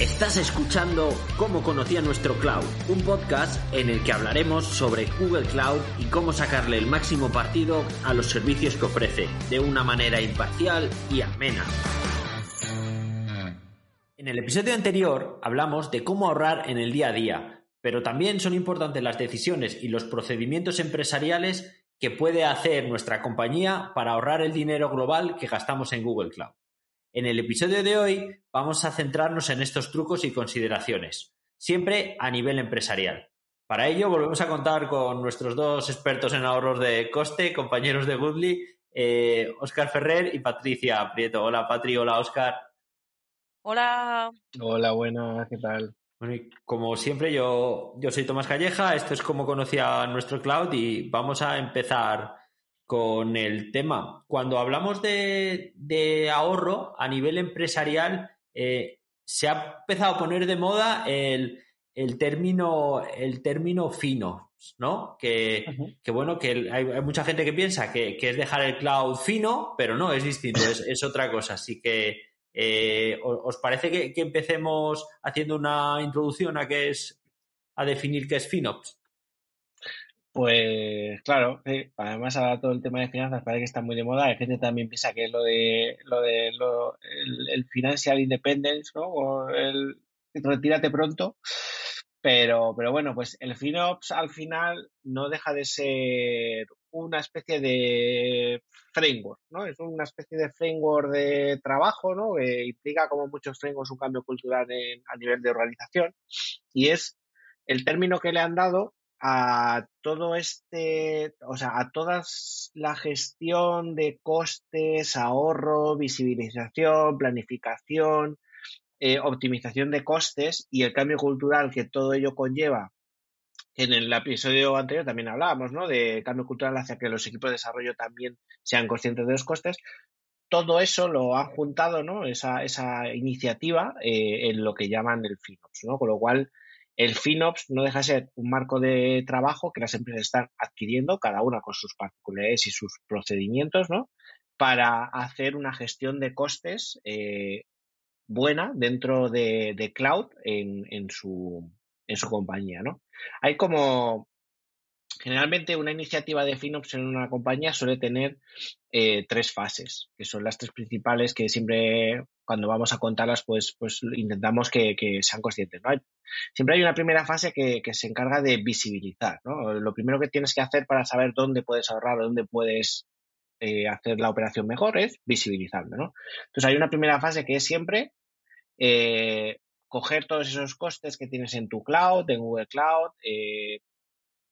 Estás escuchando Cómo conocía nuestro cloud, un podcast en el que hablaremos sobre Google Cloud y cómo sacarle el máximo partido a los servicios que ofrece, de una manera imparcial y amena. En el episodio anterior hablamos de cómo ahorrar en el día a día, pero también son importantes las decisiones y los procedimientos empresariales que puede hacer nuestra compañía para ahorrar el dinero global que gastamos en Google Cloud. En el episodio de hoy vamos a centrarnos en estos trucos y consideraciones, siempre a nivel empresarial. Para ello volvemos a contar con nuestros dos expertos en ahorros de coste, compañeros de Goodly, Oscar eh, Ferrer y Patricia Prieto. Hola Patri, hola Oscar. Hola. Hola, buenas, ¿qué tal? Bueno, como siempre, yo, yo soy Tomás Calleja, esto es como conocía nuestro cloud y vamos a empezar con el tema. Cuando hablamos de, ahorro a nivel empresarial, eh, se ha empezado a poner de moda el, término, el término fino, ¿no? Que, bueno, que hay, mucha gente que piensa que, es dejar el cloud fino, pero no, es distinto, es, otra cosa. Así que, eh, ¿os parece que, que, empecemos haciendo una introducción a qué es, a definir qué es FinOps? Pues claro, además ahora todo el tema de finanzas parece que está muy de moda. Hay gente también piensa que es lo de lo de lo, el, financial independence, ¿no? O el retírate pronto. Pero, pero bueno, pues el FinOps al final no deja de ser una especie de framework, ¿no? Es una especie de framework de trabajo, ¿no? Que implica como muchos frameworks un cambio cultural a nivel de organización. Y es el término que le han dado a todo este, o sea, a toda la gestión de costes, ahorro, visibilización, planificación, eh, optimización de costes y el cambio cultural que todo ello conlleva. En el episodio anterior también hablábamos, ¿no? De cambio cultural hacia que los equipos de desarrollo también sean conscientes de los costes. Todo eso lo han juntado, ¿no? Esa, esa iniciativa eh, en lo que llaman el FinOps, ¿no? Con lo cual, el FinOps no deja de ser un marco de trabajo que las empresas están adquiriendo, cada una con sus particularidades y sus procedimientos, ¿no? Para hacer una gestión de costes eh, buena dentro de, cloud en, su, en su compañía, ¿no? Hay como Generalmente una iniciativa de FinOps en una compañía suele tener eh, tres fases, que son las tres principales que siempre cuando vamos a contarlas pues, pues intentamos que, sean conscientes. ¿no? siempre hay una primera fase que, se encarga de visibilizar. ¿no? Lo primero que tienes que hacer para saber dónde puedes ahorrar, dónde puedes eh, hacer la operación mejor es visibilizarlo. ¿no? Entonces hay una primera fase que es siempre eh, coger todos esos costes que tienes en tu cloud, en Google Cloud,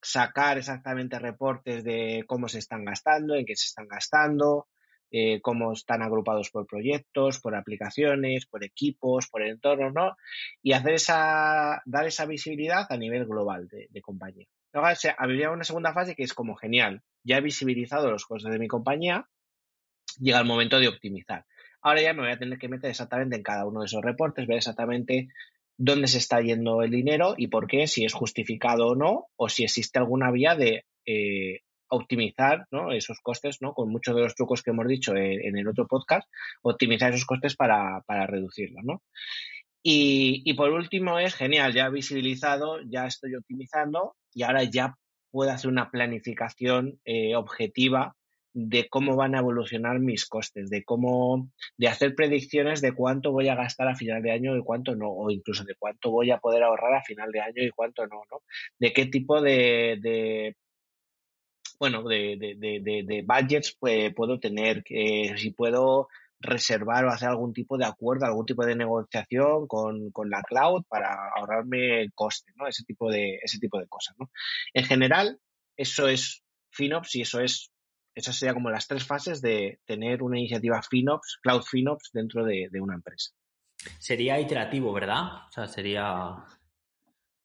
sacar exactamente reportes de cómo se están gastando, en qué se están gastando, eh, cómo están agrupados por proyectos, por aplicaciones, por equipos, por entornos, ¿no? Y hacer esa, dar esa visibilidad a nivel global de, compañía. Luego habría una segunda fase que es como genial, ya he visibilizado los costes de mi compañía, llega el momento de optimizar. Ahora ya me voy a tener que meter exactamente en cada uno de esos reportes, ver exactamente dónde se está yendo el dinero y por qué, si es justificado o no, o si existe alguna vía de eh, optimizar esos costes, ¿no? con muchos de los trucos que hemos dicho en, el otro podcast, optimizar esos costes para, para reducirlos. ¿no? Y, y, por último es genial, ya visibilizado, ya estoy optimizando y ahora ya puedo hacer una planificación eh, objetiva de cómo van a evolucionar mis costes, de cómo, de hacer predicciones de cuánto voy a gastar a final de año y cuánto no, o incluso de cuánto voy a poder ahorrar a final de año y cuánto no, ¿no? De qué tipo de, de bueno, de, de, de, budgets pues, puedo tener, que si puedo reservar o hacer algún tipo de acuerdo, algún tipo de negociación con, con la cloud para ahorrarme el coste, ¿no? Ese tipo de, ese tipo de cosas, ¿no? En general, eso es FinOps y eso es esas serían como las tres fases de tener una iniciativa FinOps, Cloud FinOps dentro de, una empresa. Sería iterativo, ¿verdad? O sea, sería...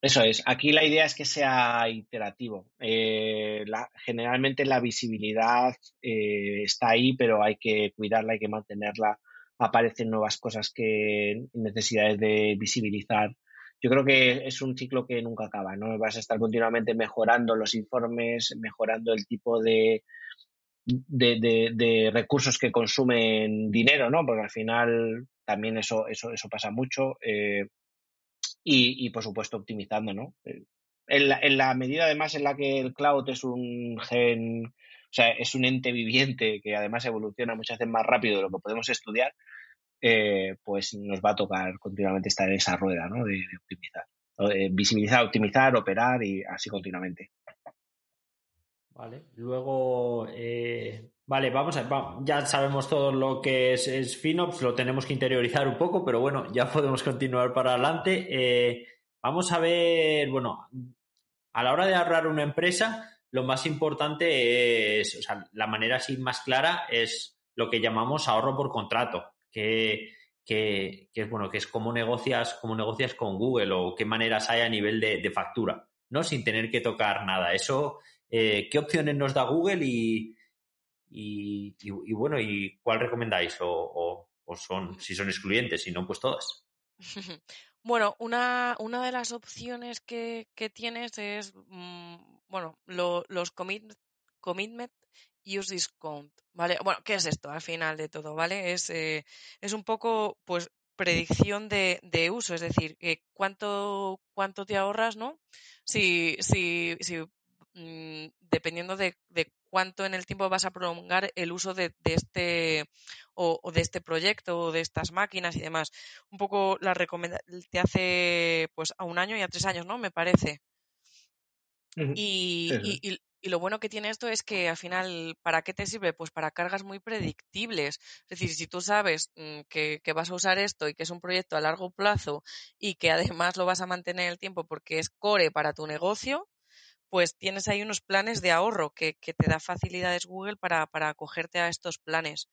Eso es. Aquí la idea es que sea iterativo. Eh, generalmente la visibilidad eh, está ahí, pero hay que cuidarla, hay que mantenerla. Aparecen nuevas cosas que necesidades de visibilizar. Yo creo que es un ciclo que nunca acaba, ¿no? Vas a estar continuamente mejorando los informes, mejorando el tipo de, de, recursos que consumen dinero, ¿no? Porque al final también eso, eso, eso pasa mucho. Eh, y, por supuesto optimizando, ¿no? Eh, en la, medida además en la que el cloud es un gen, o sea, es un ente viviente que además evoluciona muchas veces más rápido de lo que podemos estudiar, eh, pues nos va a tocar continuamente estar en esa rueda, ¿no? De, optimizar, visibilizar, optimizar, operar y así continuamente. Vale, luego, eh, vale, vamos a, ya sabemos todo lo que es, es, FinOps, lo tenemos que interiorizar un poco, pero bueno, ya podemos continuar para adelante. Eh, vamos a ver, bueno, a la hora de ahorrar una empresa, lo más importante es, o sea, la manera así más clara es lo que llamamos ahorro por contrato, que, que, es bueno, que es cómo negocias, cómo negocias con Google o qué maneras hay a nivel de, factura, ¿no? Sin tener que tocar nada. Eso, eh, ¿qué opciones nos da Google y, y, bueno, y cuál recomendáis? O, o, son, si son excluyentes, si no, pues todas. Bueno, una, una de las opciones que, que tienes es, mm, bueno, los commit, commitment use discount, ¿vale? Bueno, ¿qué es esto al final de todo, ¿vale? Es, eh, es un poco, pues, predicción de, de uso, es decir, cuánto, cuánto te ahorras, ¿no? Si, si mm, dependiendo de, de, cuánto en el tiempo vas a prolongar el uso de, de este o, de este proyecto o de estas máquinas y demás. Un poco la recomendación te hace pues a un año y a tres años, ¿no? Me parece. y, y, y, lo bueno que tiene esto es que al final, ¿para qué te sirve? Pues para cargas muy predictibles. Es decir, si tú sabes mm, que, que, vas a usar esto y que es un proyecto a largo plazo y que además lo vas a mantener el tiempo porque es core para tu negocio, pues tienes ahí unos planes de ahorro que, que te da facilidades Google para, para acogerte a estos planes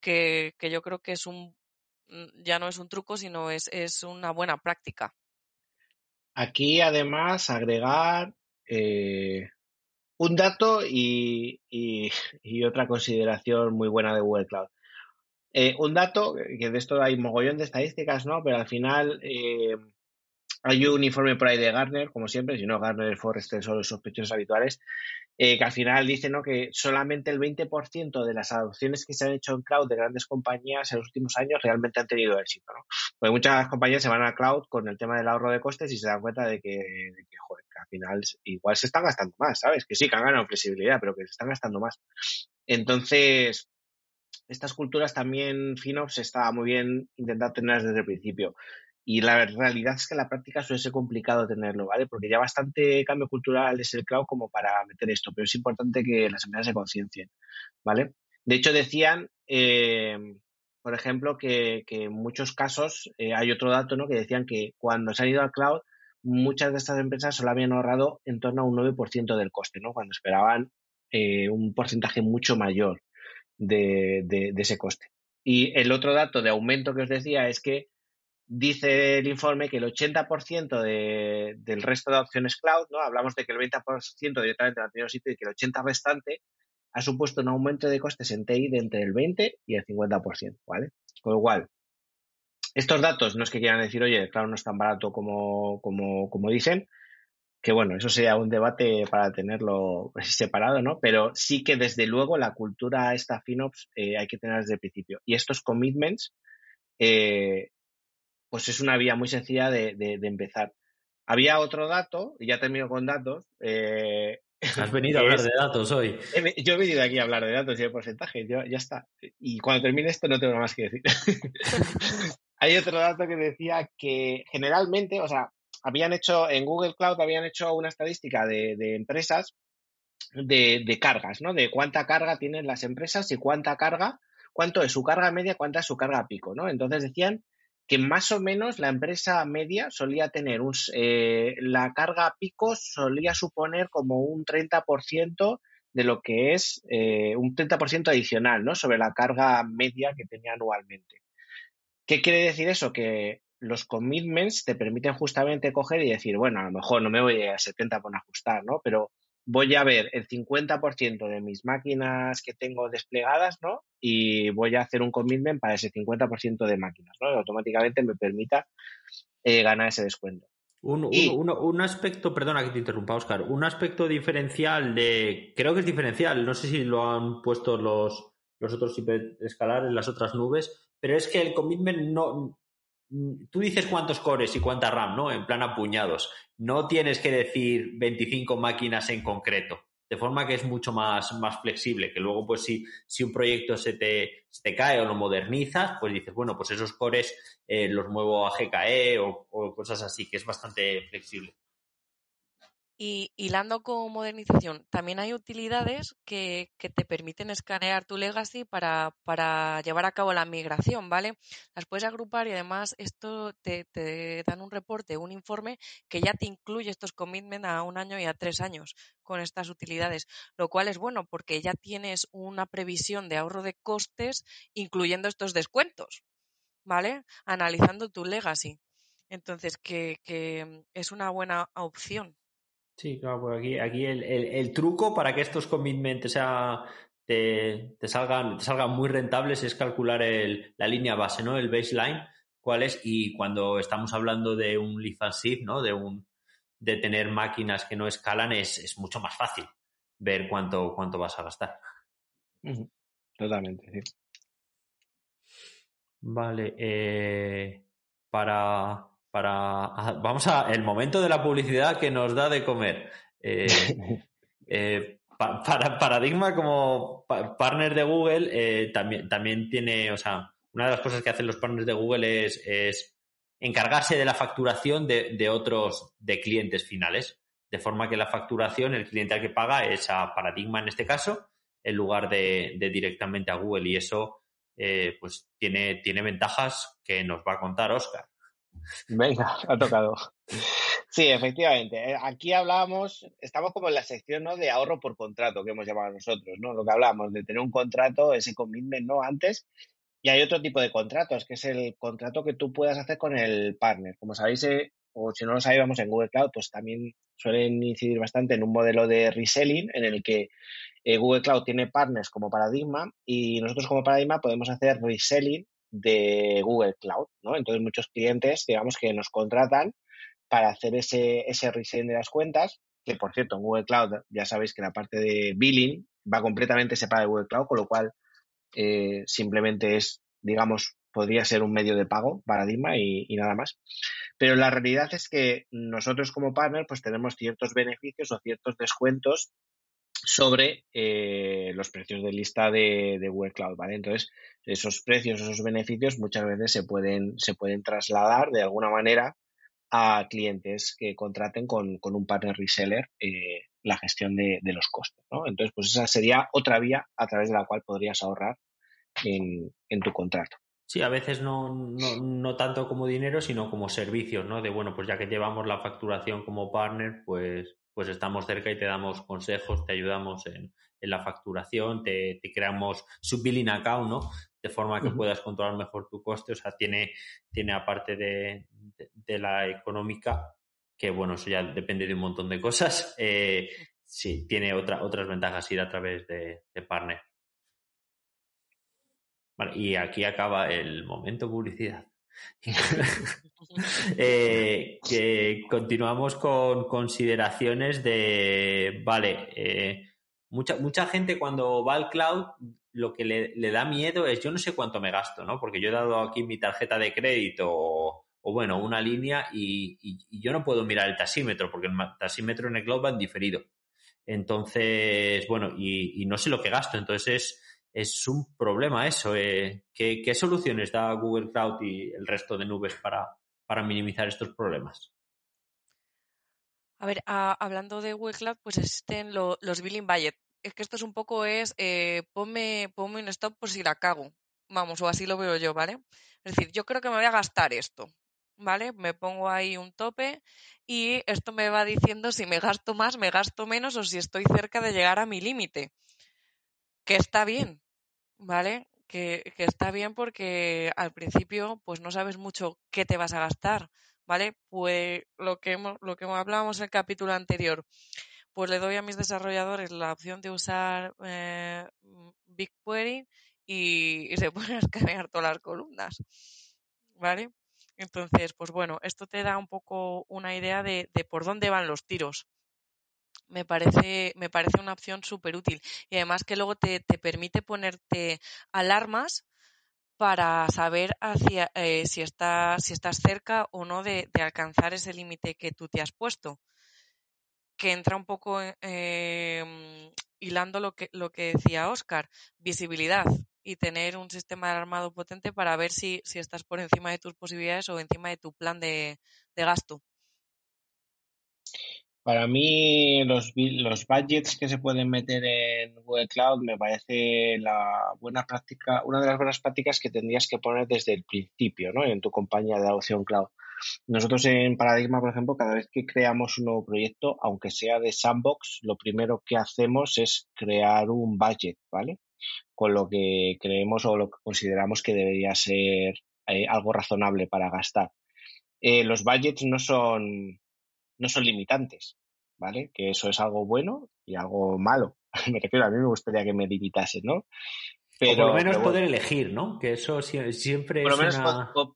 que, yo creo que es un, mm, ya no es un truco, sino es, es una buena práctica. Aquí además agregar eh, un dato y, y, otra consideración muy buena de Google Cloud. Eh, un dato, que de esto hay mogollón de estadísticas, ¿no? Pero al final eh, hay un informe por ahí de Gartner, como siempre, si no Gartner, Forrester son los sospechosos habituales, eh, que al final dice ¿no? que solamente el 20% de las adopciones que se han hecho en cloud de grandes compañías en los últimos años realmente han tenido éxito. ¿no? Porque muchas compañías se van a cloud con el tema del ahorro de costes y se dan cuenta de que, joder, que al final igual se están gastando más, ¿sabes? Que sí, que han ganado flexibilidad, pero que se están gastando más. Entonces, estas culturas también, FinOps, está muy bien intentar tenerlas desde el principio. Y la realidad es que la práctica suele ser complicado tenerlo, ¿vale? Porque ya bastante cambio cultural es el cloud como para meter esto, pero es importante que las empresas se conciencien, ¿vale? De hecho, decían, eh, por ejemplo, que, en muchos casos eh, hay otro dato, ¿no? Que decían que cuando se han ido al cloud, muchas de estas empresas solo habían ahorrado en torno a un 9% del coste, ¿no? Cuando esperaban eh, un porcentaje mucho mayor de, de ese coste. Y el otro dato de aumento que os decía es que dice el informe que el 80% de, del resto de opciones cloud, ¿no? Hablamos de que el 20% directamente lo han tenido sitio y que el 80% restante ha supuesto un aumento de costes en TI de entre el 20 y el 50%, ¿vale? Con lo cual, estos datos no es que quieran decir, oye, el cloud no es tan barato como, como, como dicen, que bueno, eso sería un debate para tenerlo separado, ¿no? Pero sí que desde luego la cultura esta FinOps eh, hay que tener desde el principio. Y estos commitments eh, pues es una vía muy sencilla de, empezar. Había otro dato, y ya termino con datos. Eh, Has venido a hablar de datos hoy. Yo he venido aquí a hablar de datos y de porcentajes, ya está. Y cuando termine esto no tengo nada más que decir. Hay otro dato que decía que generalmente, o sea, habían hecho en Google Cloud, habían hecho una estadística de, empresas de, de, cargas, ¿no? De cuánta carga tienen las empresas y cuánta carga, cuánto es su carga media, cuánta es su carga pico, ¿no? Entonces decían que más o menos la empresa media solía tener un, eh, la carga pico solía suponer como un 30% de lo que es eh, un 30% adicional, ¿no? Sobre la carga media que tenía anualmente. ¿Qué quiere decir eso? Que los commitments te permiten justamente coger y decir, bueno, a lo mejor no me voy a 70 por ajustar, ¿no? Pero voy a ver el 50% de mis máquinas que tengo desplegadas, ¿no? Y voy a hacer un commitment para ese 50% de máquinas, ¿no? Y automáticamente me permita eh, ganar ese descuento. Un, aspecto, perdona que te interrumpa, Oscar, un aspecto diferencial de, creo que es diferencial, no sé si lo han puesto los, los otros hiperescalares, las otras nubes, pero es que el commitment no, tú dices cuántos cores y cuánta RAM, ¿no? En plan apuñados. No tienes que decir 25 máquinas en concreto. De forma que es mucho más, más flexible, que luego, pues, si, si un proyecto se te, se te cae o lo modernizas, pues dices, bueno, pues esos cores eh, los muevo a GKE o, o cosas así, que es bastante flexible. Y hilando con modernización, también hay utilidades que, que, te permiten escanear tu legacy para, para, llevar a cabo la migración, ¿vale? Las puedes agrupar y además esto te, te, dan un reporte, un informe que ya te incluye estos commitments a un año y a tres años con estas utilidades, lo cual es bueno porque ya tienes una previsión de ahorro de costes incluyendo estos descuentos, ¿vale? Analizando tu legacy. Entonces, que, que es una buena opción. Sí, claro, pues aquí, aquí el, el, el, truco para que estos commitments sea, te, te, salgan, te salgan muy rentables es calcular el, la línea base, ¿no? El baseline, cuál es, y cuando estamos hablando de un lift and shift, ¿no? De un de tener máquinas que no escalan, es, es mucho más fácil ver cuánto, cuánto vas a gastar. Totalmente, sí. Vale, eh, para, para. Vamos a. El momento de la publicidad que nos da de comer. Eh, eh, pa, para Paradigma, como partner de Google, eh, también, también tiene. O sea, una de las cosas que hacen los partners de Google es, es encargarse de la facturación de, de, otros, de clientes finales. De forma que la facturación, el cliente al que paga es a Paradigma en este caso, en lugar de, de directamente a Google. Y eso, pues, tiene, tiene ventajas que nos va a contar Oscar. Venga, ha tocado. Sí, efectivamente. Eh, aquí hablábamos, estamos como en la sección ¿no? de ahorro por contrato que hemos llamado nosotros, ¿no? Lo que hablábamos de tener un contrato, ese commitment, ¿no? Antes. Y hay otro tipo de contratos, que es el contrato que tú puedas hacer con el partner. Como sabéis, eh, o si no lo sabíamos en Google Cloud, pues también suelen incidir bastante en un modelo de reselling en el que eh, Google Cloud tiene partners como Paradigma y nosotros como Paradigma podemos hacer reselling de Google Cloud, ¿no? Entonces muchos clientes, digamos, que nos contratan para hacer ese, ese de las cuentas, que por cierto, en Google Cloud ya sabéis que la parte de billing va completamente separada de Google Cloud, con lo cual eh, simplemente es, digamos, podría ser un medio de pago, paradigma y, y, nada más. Pero la realidad es que nosotros como partner pues tenemos ciertos beneficios o ciertos descuentos sobre eh, los precios de lista de, de, Cloud, ¿vale? Entonces, esos precios, esos beneficios muchas veces se pueden, se pueden trasladar de alguna manera a clientes que contraten con, con un partner reseller eh, la gestión de, de, los costes, ¿no? Entonces, pues esa sería otra vía a través de la cual podrías ahorrar en, en tu contrato. Sí, a veces no, no, no, tanto como dinero, sino como servicios, ¿no? De bueno, pues ya que llevamos la facturación como partner, pues pues estamos cerca y te damos consejos, te ayudamos en, en la facturación, te, te, creamos su billing account, ¿no? De forma que uh -huh. puedas controlar mejor tu coste. O sea, tiene, tiene aparte de, de, de, la económica, que bueno, eso ya depende de un montón de cosas, eh, sí, tiene otra, otras ventajas ir a través de, de partner. Vale, y aquí acaba el momento publicidad. eh, que continuamos con consideraciones de, vale, eh, mucha, mucha gente cuando va al cloud lo que le, le, da miedo es yo no sé cuánto me gasto, ¿no? Porque yo he dado aquí mi tarjeta de crédito o, o bueno, una línea y, y, y, yo no puedo mirar el tasímetro porque el tasímetro en el cloud va en diferido. Entonces, bueno, y, y no sé lo que gasto. Entonces es, un problema eso. Eh. ¿Qué, ¿Qué, soluciones da Google Cloud y el resto de nubes para, para minimizar estos problemas? A ver, hablando de Google Cloud, pues existen lo, los billing budget. Es que esto es un poco es, eh, ponme, ponme un stop por si la cago. Vamos, o así lo veo yo, ¿vale? Es decir, yo creo que me voy a gastar esto, ¿vale? Me pongo ahí un tope y esto me va diciendo si me gasto más, me gasto menos o si estoy cerca de llegar a mi límite. Que está bien, ¿vale? Que, que, está bien porque al principio pues no sabes mucho qué te vas a gastar, ¿vale? Pues lo que, hemos, lo que hablábamos en el capítulo anterior, pues le doy a mis desarrolladores la opción de usar eh, BigQuery y, y se pueden escanear todas las columnas, ¿vale? Entonces, pues bueno, esto te da un poco una idea de, de por dónde van los tiros me parece, me parece una opción súper útil. Y además que luego te, te, permite ponerte alarmas para saber hacia eh, si, está, si estás cerca o no de, alcanzar ese límite que tú te has puesto. Que entra un poco em, hilando lo que, lo que decía Oscar, visibilidad y tener un sistema de armado potente para ver si, si estás por encima de tus posibilidades o encima de tu plan de gasto. Para mí, los, los budgets que se pueden meter en Google Cloud me parece la buena práctica, una de las buenas prácticas que tendrías que poner desde el principio, ¿no? En tu compañía de adopción cloud. Nosotros en Paradigma, por ejemplo, cada vez que creamos un nuevo proyecto, aunque sea de sandbox, lo primero que hacemos es crear un budget, ¿vale? Con lo que creemos o lo que consideramos que debería ser eh, algo razonable para gastar. Eh, los budgets no son no son limitantes, ¿vale? Que eso es algo bueno y algo malo. me refiero, a mí me gustaría que me limitasen, ¿no? Pero, por lo menos poder elegir, ¿no? Que eso siempre por lo menos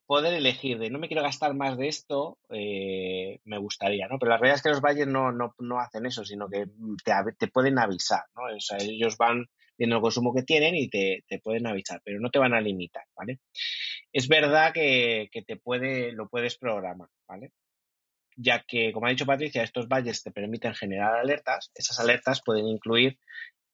poder elegir, de no me quiero gastar más de esto, eh, me gustaría, ¿no? Pero la realidad es que los valles no, no, no hacen eso, sino que te, te, pueden avisar, ¿no? O sea, ellos van viendo el consumo que tienen y te, te, pueden avisar, pero no te van a limitar, ¿vale? Es verdad que, que te puede, lo puedes programar, ¿vale? Ya que, como ha dicho Patricia, estos valles te permiten generar alertas. Esas alertas pueden incluir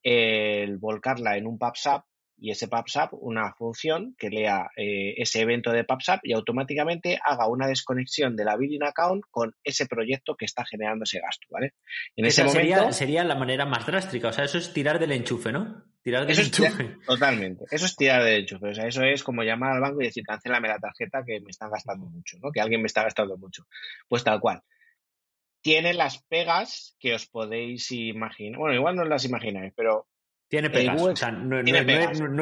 el volcarla en un PubSub y ese PubSub una función que lea eh, ese evento de PubSub y automáticamente haga una desconexión de la billing account con ese proyecto que está generando ese gasto, ¿vale? En ese momento, sería, la manera más drástica, o sea, eso es tirar del enchufe, ¿no? Tirar del enchufe. totalmente, eso es tirar del enchufe, o sea, eso es como llamar al banco y decir, cancélame la tarjeta que me están gastando mucho, ¿no? Que alguien me está gastando mucho. Pues tal cual tiene las pegas que os podéis imaginar. Bueno, igual no las imagináis, pero tiene pegas. o sea, no,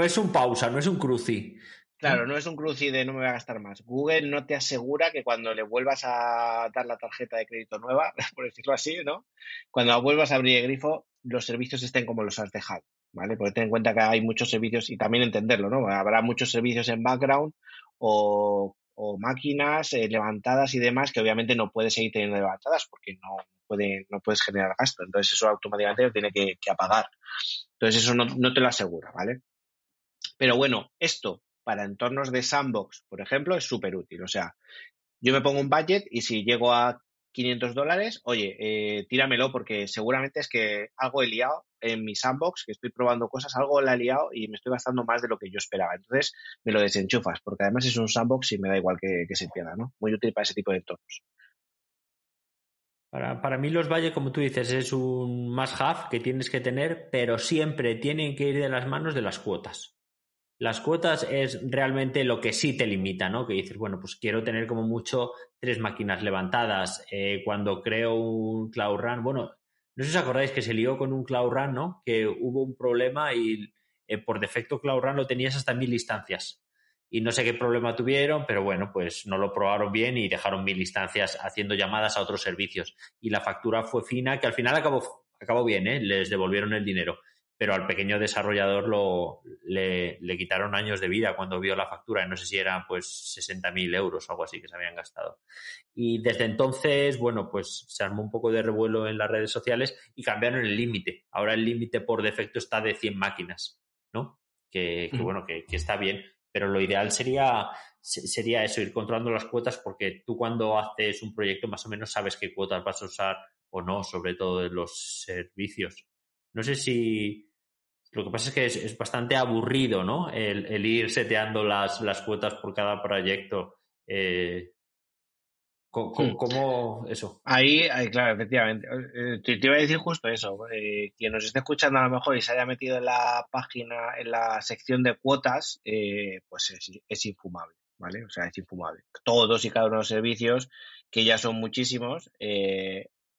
Es, un pausa, no es un cruci. Claro, no es un cruci de no me voy a gastar más. Google no te asegura que cuando le vuelvas a dar la tarjeta de crédito nueva, por decirlo así, ¿no? Cuando vuelvas a abrir el grifo, los servicios estén como los has dejado, ¿vale? Porque ten en cuenta que hay muchos servicios y también entenderlo, ¿no? Habrá muchos servicios en background o, máquinas eh, levantadas y demás que obviamente no puedes seguir teniendo levantadas porque no, puede, no puedes generar gasto. Entonces eso automáticamente lo tiene que apagar. Entonces eso no, te lo asegura, ¿vale? Pero bueno, esto para entornos de sandbox, por ejemplo, es súper útil. O sea, yo me pongo un budget y si llego a 500 dólares, oye, eh, tíramelo porque seguramente es que algo he liado en mi sandbox, que estoy probando cosas, algo la he liado y me estoy gastando más de lo que yo esperaba. Entonces me lo desenchufas porque además es un sandbox y me da igual que, se pierda, ¿no? Muy útil para ese tipo de entornos. Para, mí los valles, como tú dices, es un must-have que tienes que tener, pero siempre tienen que ir de las manos de las cuotas. Las cuotas es realmente lo que sí te limita, ¿no? Que dices, bueno, pues quiero tener como mucho tres máquinas levantadas. Eh, cuando creo un Cloud Run, bueno, no sé si os acordáis que se lió con un Cloud Run, ¿no? Que hubo un problema y eh, por defecto Cloud Run lo tenías hasta mil instancias y no sé qué problema tuvieron, pero bueno, pues no lo probaron bien y dejaron mil instancias haciendo llamadas a otros servicios. Y la factura fue fina, que al final acabó, acabó bien, ¿eh? les devolvieron el dinero, pero al pequeño desarrollador lo, le, le quitaron años de vida cuando vio la factura, y no sé si eran pues 60.000 euros o algo así que se habían gastado. Y desde entonces, bueno, pues se armó un poco de revuelo en las redes sociales y cambiaron el límite. Ahora el límite por defecto está de 100 máquinas, ¿no? Que, que bueno, que, que está bien pero lo ideal sería, sería eso, ir controlando las cuotas porque tú cuando haces un proyecto más o menos sabes qué cuotas vas a usar o no, sobre todo en los servicios. No sé si... Lo que pasa es que es, bastante aburrido, ¿no? El, ir seteando las, las cuotas por cada proyecto. Eh, Hmm. ¿Cómo, eso? Ahí, claro, efectivamente. Eh, te, iba a decir justo eso. Eh, quien nos esté escuchando a lo mejor y se haya metido en la página, en la sección de cuotas, eh, pues es, infumable, ¿vale? O sea, es infumable. Todos y cada uno de los servicios, que ya son muchísimos,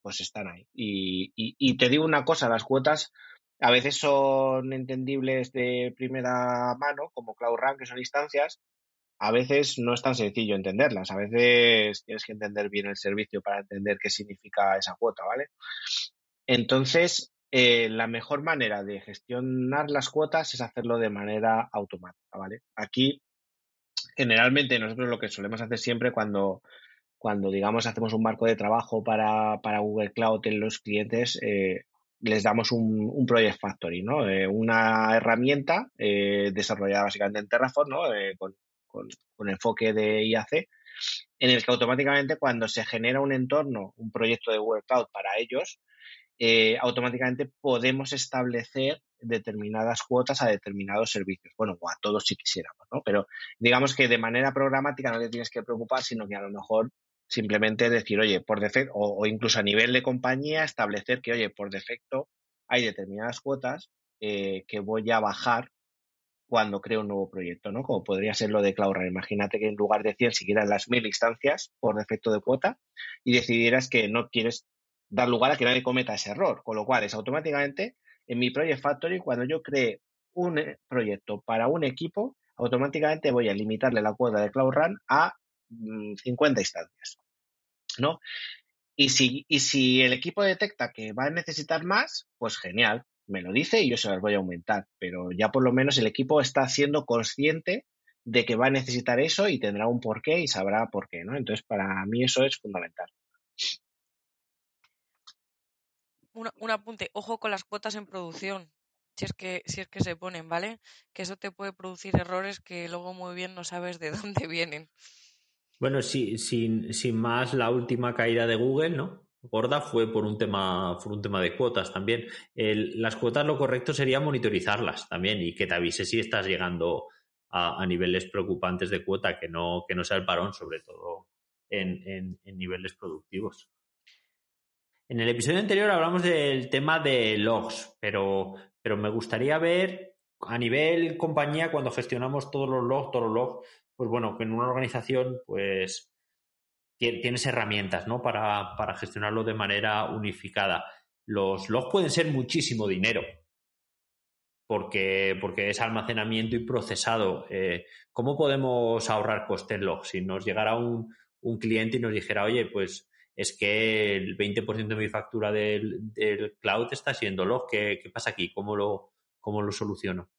pues están ahí. Y, y te digo una cosa, las cuotas a veces son entendibles de primera mano, como Cloud Run, que son instancias, a veces no es tan sencillo entenderlas. A veces tienes que entender bien el servicio para entender qué significa esa cuota, ¿vale? Entonces, eh, la mejor manera de gestionar las cuotas es hacerlo de manera automática, ¿vale? Aquí, generalmente, nosotros lo que solemos hacer siempre cuando, cuando digamos, hacemos un marco de trabajo para, para Google Cloud en los clientes, eh, les damos un, Project Factory, ¿no? Eh, una herramienta eh, desarrollada básicamente en Terraform, ¿no? Eh, con, con enfoque de IAC, en el que automáticamente cuando se genera un entorno, un proyecto de workout para ellos, automáticamente podemos establecer determinadas cuotas a determinados servicios. Bueno, o a todos si quisiéramos, ¿no? Pero digamos que de manera programática no te tienes que preocupar, sino que a lo mejor simplemente decir, oye, por defecto, o, incluso a nivel de compañía, establecer que, oye, por defecto hay determinadas cuotas eh, que voy a bajar cuando creo un nuevo proyecto, ¿no? Como podría ser lo de CloudRun. Imagínate que en lugar de 100 siguieran las 1000 instancias por defecto de cuota y decidieras que no quieres dar lugar a que nadie cometa ese error. Con lo cual, es automáticamente en mi Project Factory, cuando yo cree un eh, proyecto para un equipo, automáticamente voy a limitarle la cuota de Cloud Run a 50 mm, instancias. ¿No? Y si, y si el equipo detecta que va a necesitar más, pues genial, me lo dice y yo se las voy a aumentar. Pero ya por lo menos el equipo está siendo consciente de que va a necesitar eso y tendrá un porqué y sabrá por qué, ¿no? Entonces, para mí eso es fundamental un, apunte, ojo con las cuotas en producción, si es que si es que se ponen, ¿vale? Que eso te puede producir errores que luego muy bien no sabes de dónde vienen. Bueno, sí, sin, sin más, la última caída de Google, ¿no? Gorda fue por un tema, por un tema de cuotas también. las cuotas lo correcto sería monitorizarlas también y que te avise si estás llegando a, niveles preocupantes de cuota, que no, que no sea el parón, sobre todo en niveles productivos. En el episodio anterior hablamos del tema de logs, pero, pero me gustaría ver a nivel compañía cuando gestionamos todos los logs, todos los logs, pues bueno, que en una organización pues tienes herramientas, ¿no? Para, para gestionarlo de manera unificada. Los logs pueden ser muchísimo dinero, porque, porque es almacenamiento y procesado. Eh, ¿Cómo podemos ahorrar costes logs? Si nos llegara un, un, cliente y nos dijera, oye, pues es que el 20% de mi factura del, cloud está siendo log. ¿Qué, pasa aquí? ¿Cómo lo, cómo lo soluciono?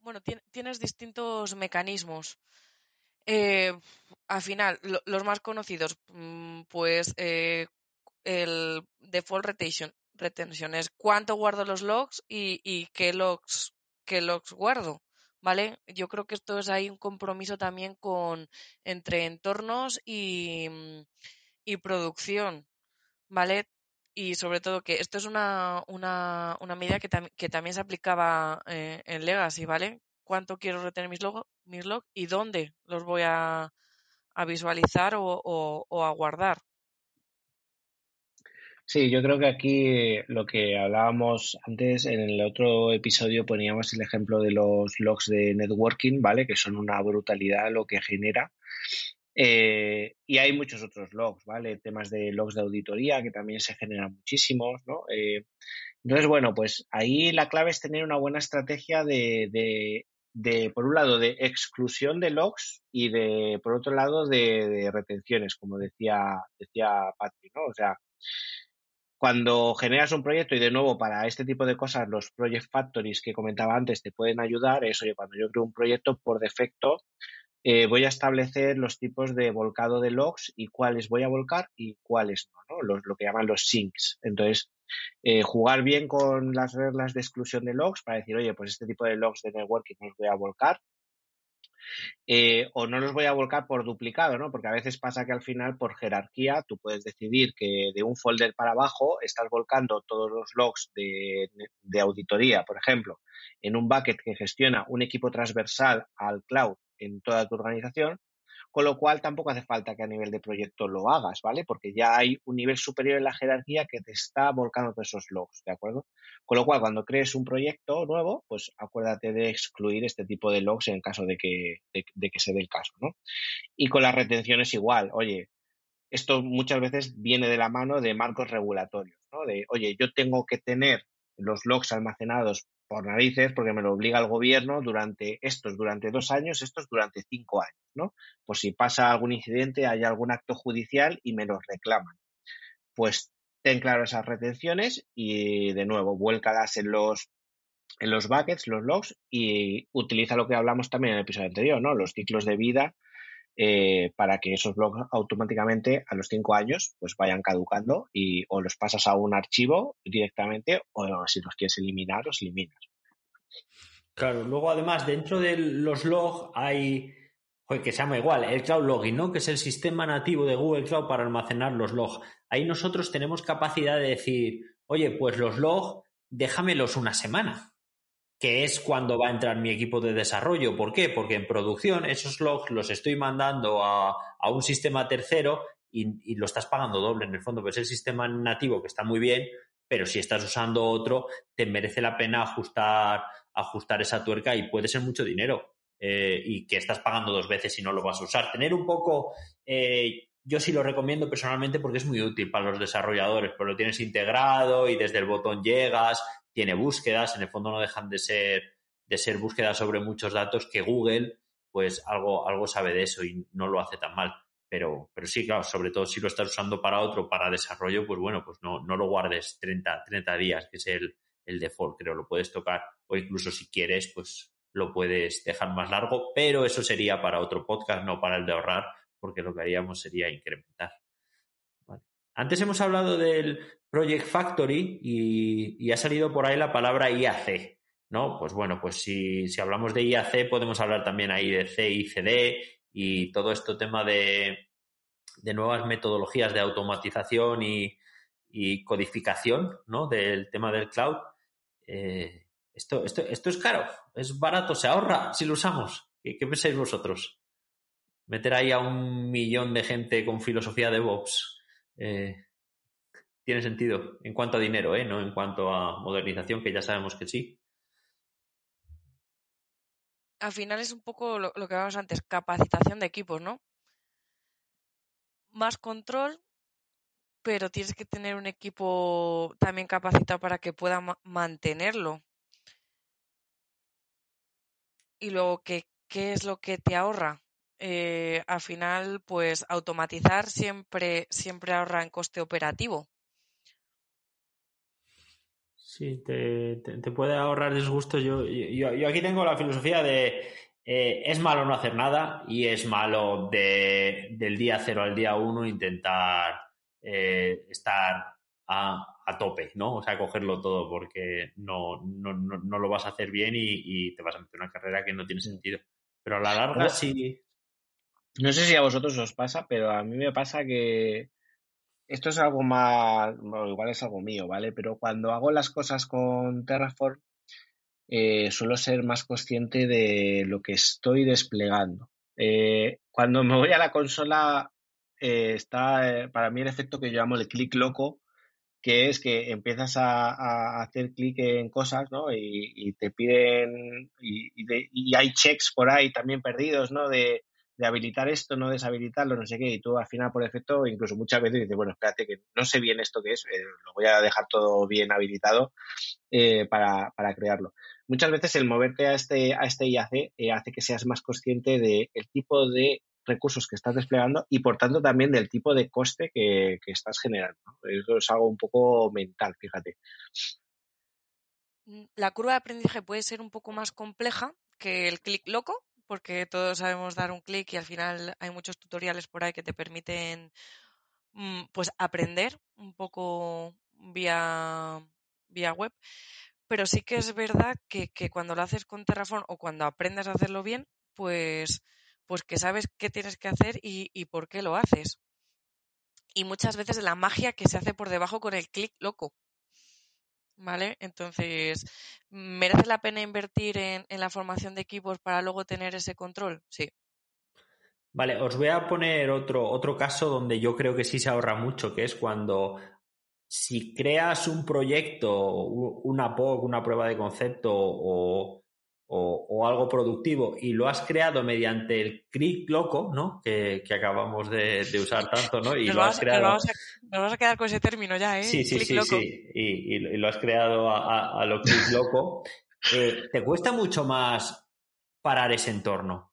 Bueno, tienes distintos mecanismos. Eh, al final, los más conocidos, mm, pues eh, el default retention, retention es cuánto guardo los logs y, qué logs qué logs guardo. ¿Vale? Yo creo que esto es ahí un compromiso también con entre entornos y, mm, y producción, ¿vale? Y sobre todo que esto es una, una, una medida que, que, también se aplicaba eh, en Legacy, ¿vale? ¿Cuánto quiero retener mis, logo, mis logs y dónde los voy a, a visualizar o, o, a guardar? Sí, yo creo que aquí lo que hablábamos antes en el otro episodio poníamos el ejemplo de los logs de networking, ¿vale? Que son una brutalidad lo que genera. Eh, y hay muchos otros logs, ¿vale? Temas de logs de auditoría que también se generan muchísimos, ¿no? Eh, entonces, bueno, pues ahí la clave es tener una buena estrategia de, de, por un lado, de exclusión de logs y de, por otro lado, de, retenciones, como decía, decía Patrick, ¿no? O sea, cuando generas un proyecto y de nuevo para este tipo de cosas los project factories que comentaba antes te pueden ayudar, es, oye, cuando yo creo un proyecto por defecto eh, voy a establecer los tipos de volcado de logs y cuáles voy a volcar y cuáles no, ¿no? Los, lo que llaman los sinks. Entonces, eh, jugar bien con las reglas de exclusión de logs para decir, oye, pues este tipo de logs de networking los voy a volcar. Eh, o no los voy a volcar por duplicado, ¿no? Porque a veces pasa que al final, por jerarquía, tú puedes decidir que de un folder para abajo estás volcando todos los logs de auditoría, por ejemplo, en un bucket que gestiona un equipo transversal al cloud en toda tu organización, con lo cual tampoco hace falta que a nivel de proyecto lo hagas, ¿vale? Porque ya hay un nivel superior en la jerarquía que te está volcando todos esos logs, ¿de acuerdo? Con lo cual, cuando crees un proyecto nuevo, pues acuérdate de excluir este tipo de logs en caso de que, de, que se dé el caso, ¿no? Y con las retenciones igual, oye, esto muchas veces viene de la mano de marcos regulatorios, ¿no? De, oye, yo tengo que tener los logs almacenados por narices, porque me lo obliga el gobierno durante estos, durante dos años, estos durante cinco años, ¿no? Pues si pasa algún incidente, hay algún acto judicial y me los reclaman. Pues ten claro esas retenciones y de nuevo, vuélcalas en los en los buckets, los logs, y utiliza lo que hablamos también en el episodio anterior, ¿no? Los ciclos de vida eh, para que esos blogs automáticamente a los cinco años pues vayan caducando y o los pasas a un archivo directamente o si los quieres eliminar, los eliminas. Claro, luego además dentro de los logs hay que se llama igual, el Cloud Logging, ¿no? Que es el sistema nativo de Google Cloud para almacenar los logs. Ahí nosotros tenemos capacidad de decir, oye, pues los logs, déjamelos una semana, que es cuando va a entrar mi equipo de desarrollo. ¿Por qué? Porque en producción esos logs los estoy mandando a, un sistema tercero y, lo estás pagando doble en el fondo. Pues el sistema nativo que está muy bien, pero si estás usando otro, te merece la pena ajustar, ajustar esa tuerca y puede ser mucho dinero. Eh, y que estás pagando dos veces y no lo vas a usar. Tener un poco, eh, yo sí lo recomiendo personalmente porque es muy útil para los desarrolladores, porque lo tienes integrado y desde el botón llegas, tiene búsquedas, en el fondo no dejan de ser, de ser búsquedas sobre muchos datos que Google, pues algo, algo sabe de eso y no lo hace tan mal. Pero, pero sí, claro, sobre todo si lo estás usando para otro, para desarrollo, pues bueno, pues no, no lo guardes 30, 30 días, que es el, el default, creo, lo puedes tocar. O incluso si quieres, pues lo puedes dejar más largo, pero eso sería para otro podcast, no para el de ahorrar, porque lo que haríamos sería incrementar. Antes hemos hablado del Project Factory y, ha salido por ahí la palabra IAC, ¿no? Pues bueno, pues si, hablamos de IAC podemos hablar también ahí de CICD y todo este tema de, nuevas metodologías de automatización y, codificación, ¿no? Del tema del cloud. Eh, esto, esto, esto es caro, es barato, se ahorra si lo usamos. ¿Qué, pensáis vosotros? Meter ahí a un millón de gente con filosofía de Bobs eh, tiene sentido en cuanto a dinero, ¿eh? no en cuanto a modernización, que ya sabemos que sí. Al final es un poco lo, lo que hablábamos antes, capacitación de equipos, ¿no? Más control, pero tienes que tener un equipo también capacitado para que pueda mantenerlo. Y luego, ¿qué, qué es lo que te ahorra? Eh, al final, pues automatizar siempre, siempre ahorra en coste operativo. Sí, te, te, puede ahorrar disgustos. Yo, yo, yo, aquí tengo la filosofía de eh, es malo no hacer nada y es malo de, del día cero al día uno intentar eh, estar a, a tope, ¿no? O sea, cogerlo todo porque no, no, no, lo vas a hacer bien y, te vas a meter una carrera que no tiene sentido. Pero a la larga sí. No sé si a vosotros os pasa, pero a mí me pasa que esto es algo más, igual es algo mío, ¿vale? Pero cuando hago las cosas con Terraform, eh, suelo ser más consciente de lo que estoy desplegando. Eh, cuando me voy a la consola, eh, está para mí el efecto que yo llamo el clic loco, que es que empiezas a, hacer clic en cosas, ¿no? Y, te piden, y, hay checks por ahí también perdidos, ¿no? De, habilitar esto, no deshabilitarlo, no sé qué, y tú al final por efecto, incluso muchas veces dices, bueno, espérate que no sé bien esto que es, eh, lo voy a dejar todo bien habilitado eh, para, crearlo. Muchas veces el moverte a este, a este IAC eh, hace que seas más consciente del tipo de recursos que estás desplegando y por tanto también del tipo de coste que, estás generando. Eso es algo un poco mental, fíjate. Mm, la curva de aprendizaje puede ser un poco más compleja que el clic loco, porque todos sabemos dar un clic y al final hay muchos tutoriales por ahí que te permiten mm, pues aprender un poco vía, vía web. Pero sí que es verdad que, que cuando lo haces con Terraform o cuando aprendes a hacerlo bien, pues pues que sabes qué tienes que hacer y, por qué lo haces. Y muchas veces la magia que se hace por debajo con el clic loco. ¿Vale? Entonces, ¿merece la pena invertir en, la formación de equipos para luego tener ese control? Sí. Vale, os voy a poner otro, otro caso donde yo creo que sí se ahorra mucho, que es cuando si creas un proyecto, una POC, una prueba de concepto o, o, algo productivo y lo has creado mediante el clic loco, ¿no? Que, acabamos de, usar tanto, ¿no? Y nos, lo has creado... vamos a, quedar con ese término ya, ¿eh? Sí, sí, sí, sí. Y, lo has creado a, lo clic loco. Eh, te cuesta mucho más parar ese entorno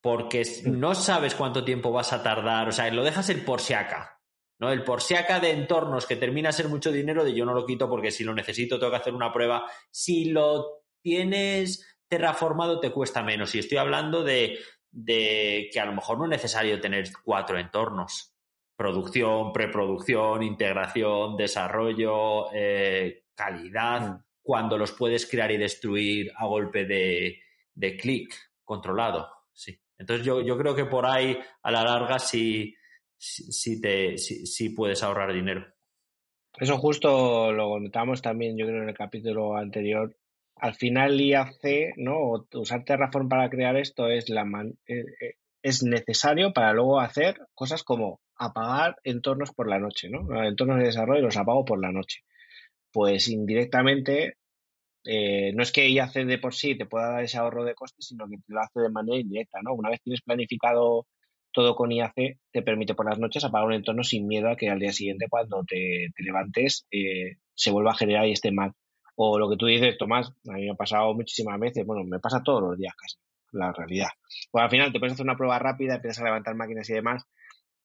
porque no sabes cuánto tiempo vas a tardar, o sea, lo dejas el por si acá, ¿no? El por si acá de entornos que termina a ser mucho dinero de yo no lo quito porque si lo necesito tengo que hacer una prueba. Si lo tienes terraformado te cuesta menos. Y estoy hablando de, que a lo mejor no es necesario tener cuatro entornos. Producción, preproducción, integración, desarrollo, eh, calidad, mm. cuando los puedes crear y destruir a golpe de, de clic controlado. Sí. Entonces yo, yo creo que por ahí a la larga sí, sí, te, sí, puedes ahorrar dinero. Eso justo lo comentamos también, yo creo, en el capítulo anterior. Al final IAC, ¿no? usar Terraform para crear esto es, la eh, eh, es necesario para luego hacer cosas como apagar entornos por la noche, ¿no? Entornos de desarrollo los apago por la noche. Pues indirectamente eh, no es que IAC de por sí te pueda dar ese ahorro de costes, sino que te lo hace de manera indirecta, ¿no? Una vez tienes planificado todo con IAC, te permite por las noches apagar un entorno sin miedo a que al día siguiente, cuando te, levantes, se vuelva a generar y esté mal. O lo que tú dices, Tomás, a mí me ha pasado muchísimas veces, bueno, me pasa todos los días casi, la realidad. Pues al final te puedes hacer una prueba rápida, empiezas a levantar máquinas y demás,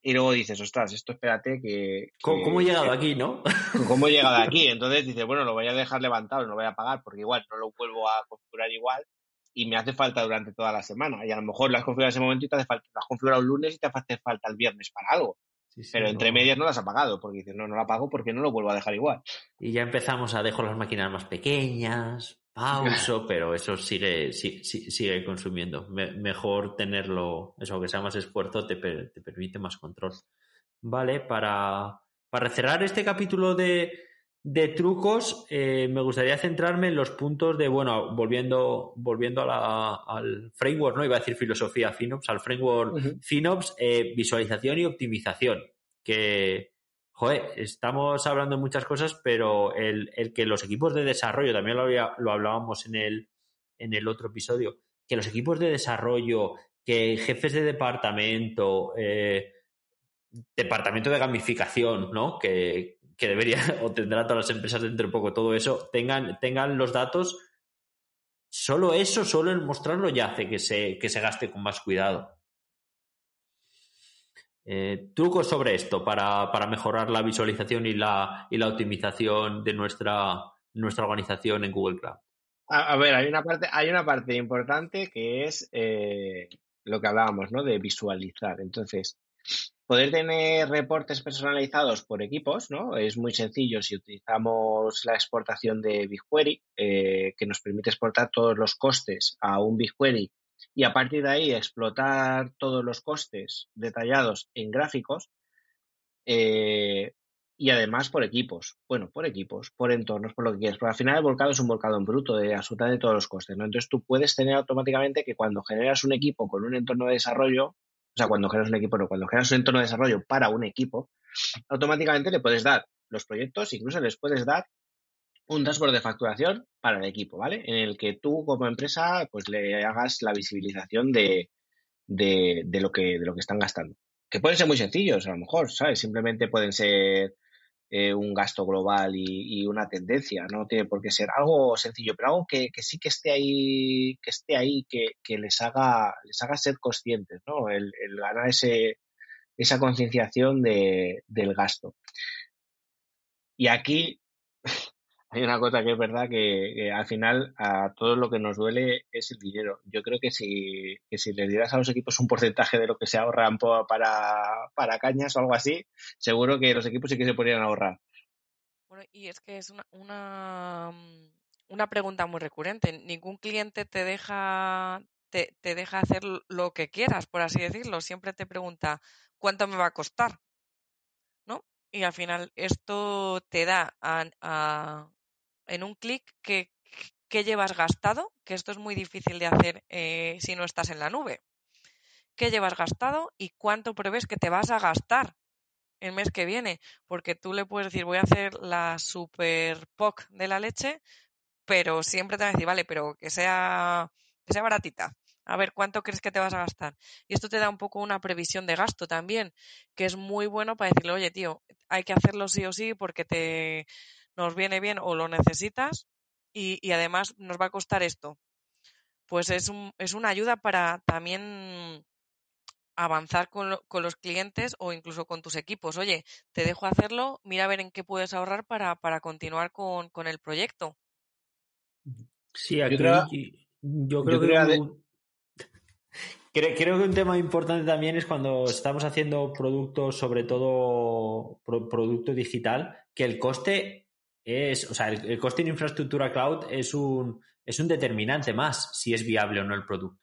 y luego dices, ostras, esto espérate que... ¿Cómo, he llegado aquí, no? ¿Cómo he llegado aquí? Entonces dices, bueno, lo voy a dejar levantado, no lo voy a pagar porque igual no lo vuelvo a configurar igual y me hace falta durante toda la semana. Y a lo mejor las configuras ese momento y te hace falta, las has configurado el lunes y te hace falta el viernes para algo. Pero entre medias no las ha pagado, porque dices, no, no la pago porque no lo vuelvo a dejar igual. Y ya empezamos a dejar las máquinas más pequeñas, pauso, pero eso sigue, sigue, consumiendo. mejor tenerlo, eso que sea más esfuerzo, te, te permite más control. Vale, para, para cerrar este capítulo de, de trucos, eh, me gustaría centrarme en los puntos de, bueno, volviendo, volviendo al framework, ¿no? Iba a decir filosofía FinOps, al framework FinOps, eh, visualización y optimización, que, joder, estamos hablando de muchas cosas, pero el, que los equipos de desarrollo, también lo, lo hablábamos en el, en el otro episodio, que los equipos de desarrollo, que jefes de departamento, eh, departamento de gamificación, ¿no? Que, que debería o tendrá todas las empresas dentro de poco, todo eso, tengan, tengan los datos. Solo eso, solo el mostrarlo ya hace que se, que se gaste con más cuidado. Eh, trucos sobre esto para, mejorar la visualización y la, y la optimización de nuestra, nuestra organización en Google Cloud. A, ver, hay una parte, hay una parte importante que es eh, lo que hablábamos, ¿no? De visualizar. Entonces, poder tener reportes personalizados por equipos, ¿no? Es muy sencillo si utilizamos la exportación de BigQuery, eh, que nos permite exportar todos los costes a un BigQuery y a partir de ahí explotar todos los costes detallados en gráficos eh, y además por equipos. Bueno, por equipos, por entornos, por lo que quieras. Pero al final el volcado es un volcado en bruto de absolutamente todos los costes. ¿no? Entonces tú puedes tener automáticamente que cuando generas un equipo con un entorno de desarrollo, sea, cuando generas un equipo, no, cuando generas un entorno de desarrollo para un equipo, automáticamente le puedes dar los proyectos, incluso les puedes dar un dashboard de facturación para el equipo, ¿vale? En el que tú como empresa pues le hagas la visibilización de, de, lo, que, de lo que están gastando. Que pueden ser muy sencillos, a lo mejor, ¿sabes? Simplemente pueden ser eh, un gasto global y, una tendencia, no tiene por qué ser algo sencillo, pero algo que, sí que esté ahí, que esté ahí, que, les haga, les haga ser conscientes, ¿no? El, el ganar ese, esa concienciación de, del gasto. Y aquí hay una cosa que es verdad que, al final a todo lo que nos duele es el dinero. Yo creo que si, si les dieras a los equipos un porcentaje de lo que se ahorran para, para cañas o algo así, seguro que los equipos sí que se podrían ahorrar. Bueno, y es que es una, una, una pregunta muy recurrente. Ningún cliente te deja, te, te deja hacer lo que quieras, por así decirlo. Siempre te pregunta, ¿cuánto me va a costar? Y al final esto te da a, en un clic qué, llevas gastado, que esto es muy difícil de hacer eh, si no estás en la nube. ¿Qué llevas gastado y cuánto prevés que te vas a gastar el mes que viene? Porque tú le puedes decir, voy a hacer la super POC de la leche, pero siempre te va a decir, vale, pero que sea, que sea baratita. A ver, ¿cuánto crees que te vas a gastar? Y esto te da un poco una previsión de gasto también, que es muy bueno para decirle, oye, tío, hay que hacerlo sí o sí porque te, nos viene bien o lo necesitas y, además nos va a costar esto. Pues es, un, es una ayuda para también avanzar con, los clientes o incluso con tus equipos. Oye, te dejo hacerlo, mira a ver en qué puedes ahorrar para, para continuar con, el proyecto. Sí, aquí yo creo, que, creo, que un tema importante también es cuando estamos haciendo productos, sobre todo producto digital, que el coste es, o sea, el, coste en infraestructura cloud es un, es un determinante más si es viable o no el producto.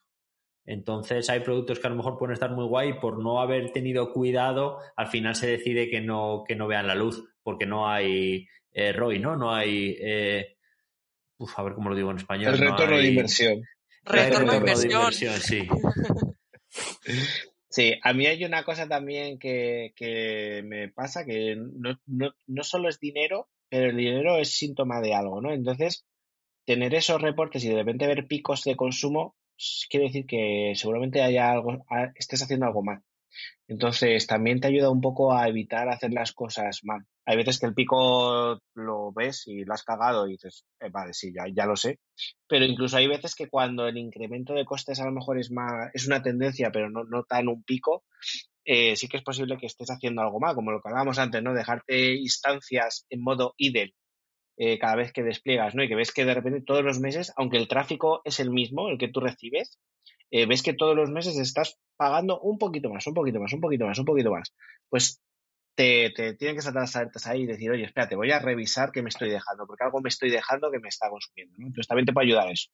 Entonces hay productos que a lo mejor pueden estar muy guay y por no haber tenido cuidado, al final se decide que no, que no vean la luz, porque no hay eh, ROI, ¿no? No hay... Eh, uf, a ver cómo lo digo en español. El retorno de inversión. Retorno, de inversión. sí. Sí, a mí hay una cosa también que, que me pasa, que no, no, no solo es dinero, pero el dinero es síntoma de algo, ¿no? Entonces, tener esos reportes y de repente ver picos de consumo quiere decir que seguramente haya algo, estés haciendo algo mal. Entonces, también te ayuda un poco a evitar hacer las cosas mal. Hay veces que el pico lo ves y lo has cagado y dices, eh, vale, sí, ya, ya lo sé. Pero incluso hay veces que cuando el incremento de costes a lo mejor es más, es una tendencia, pero no, no tan un pico, eh, sí que es posible que estés haciendo algo mal, como lo que hablábamos antes, ¿no? Dejarte instancias en modo idle eh, cada vez que despliegas, ¿no? Y que ves que de repente todos los meses, aunque el tráfico es el mismo, el que tú recibes, eh, ves que todos los meses estás pagando un poquito más, un poquito más, un poquito más, un poquito más. Pues te, te tienen que saltar las alertas ahí y decir, oye, espérate, voy a revisar qué me estoy dejando, porque algo me estoy dejando que me está consumiendo, ¿no? Entonces también te puede ayudar eso.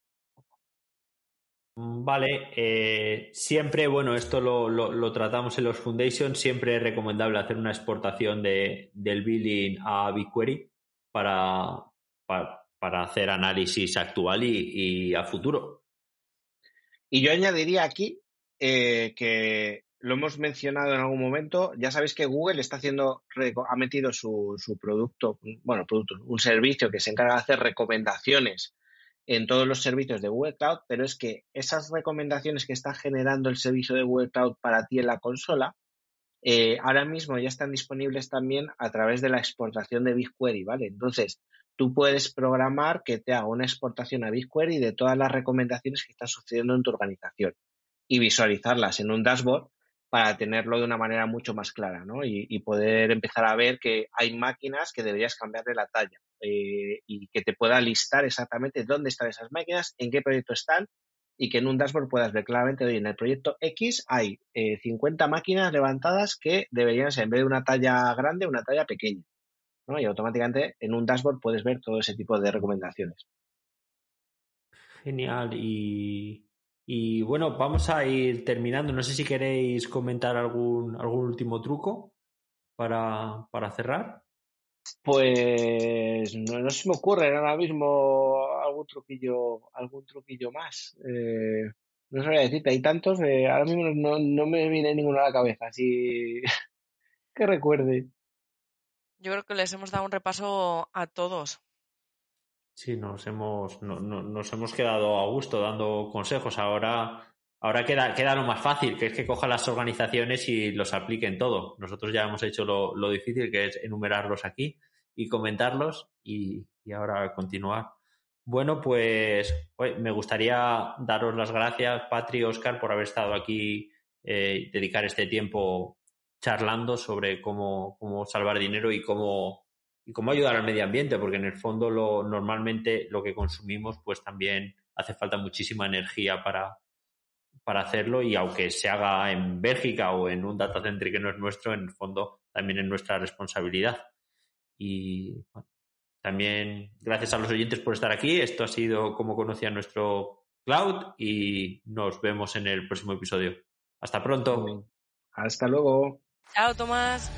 Mm, vale, eh, siempre, bueno, esto lo, tratamos en los Foundations, siempre es recomendable hacer una exportación de, del billing a BigQuery para, para, hacer análisis actual y, a futuro. Y yo añadiría aquí eh, que lo hemos mencionado en algún momento, ya sabéis que Google está haciendo, ha metido su, su producto, bueno, producto, un servicio que se encarga de hacer recomendaciones en todos los servicios de Google Cloud, pero es que esas recomendaciones que está generando el servicio de Google Cloud para ti en la consola, eh, ahora mismo ya están disponibles también a través de la exportación de BigQuery, ¿vale? Entonces, tú puedes programar que te haga una exportación a BigQuery de todas las recomendaciones que están sucediendo en tu organización y visualizarlas en un dashboard para tenerlo de una manera mucho más clara, ¿no? Y, poder empezar a ver que hay máquinas que deberías cambiarle la talla eh, y que te pueda listar exactamente dónde están esas máquinas, en qué proyecto están y que en un dashboard puedas ver claramente, oye, en el proyecto X hay 50 eh, máquinas levantadas que deberían ser, en vez de una talla grande, una talla pequeña. ¿no? Y automáticamente en un dashboard puedes ver todo ese tipo de recomendaciones. Genial. Y, y bueno, vamos a ir terminando. No sé si queréis comentar algún, algún último truco para, para cerrar. Pues no, se me ocurre ahora mismo algún truquillo, algún truquillo más. Eh, no sabría decirte, hay tantos, eh, ahora mismo no, no, me viene ninguno a la cabeza, así que recuerde. Yo creo que les hemos dado un repaso a todos. Sí, nos hemos, no, nos hemos quedado a gusto dando consejos. Ahora, ahora queda, queda lo más fácil, que es que cojan las organizaciones y los apliquen todo. Nosotros ya hemos hecho lo, lo difícil, que es enumerarlos aquí y comentarlos y, y ahora continuar. Bueno, pues me gustaría daros las gracias, Patri y Oscar, por haber estado aquí, eh, dedicar este tiempo charlando sobre cómo, cómo salvar dinero y cómo, y cómo ayudar al medio ambiente, porque en el fondo lo, normalmente lo que consumimos pues también hace falta muchísima energía para, para hacerlo y aunque se haga en Bélgica o en un data center que no es nuestro, en el fondo también es nuestra responsabilidad. Y también gracias a los oyentes por estar aquí. Esto ha sido como conocía nuestro cloud y nos vemos en el próximo episodio. Hasta pronto. Hasta luego. Chao, Tomás.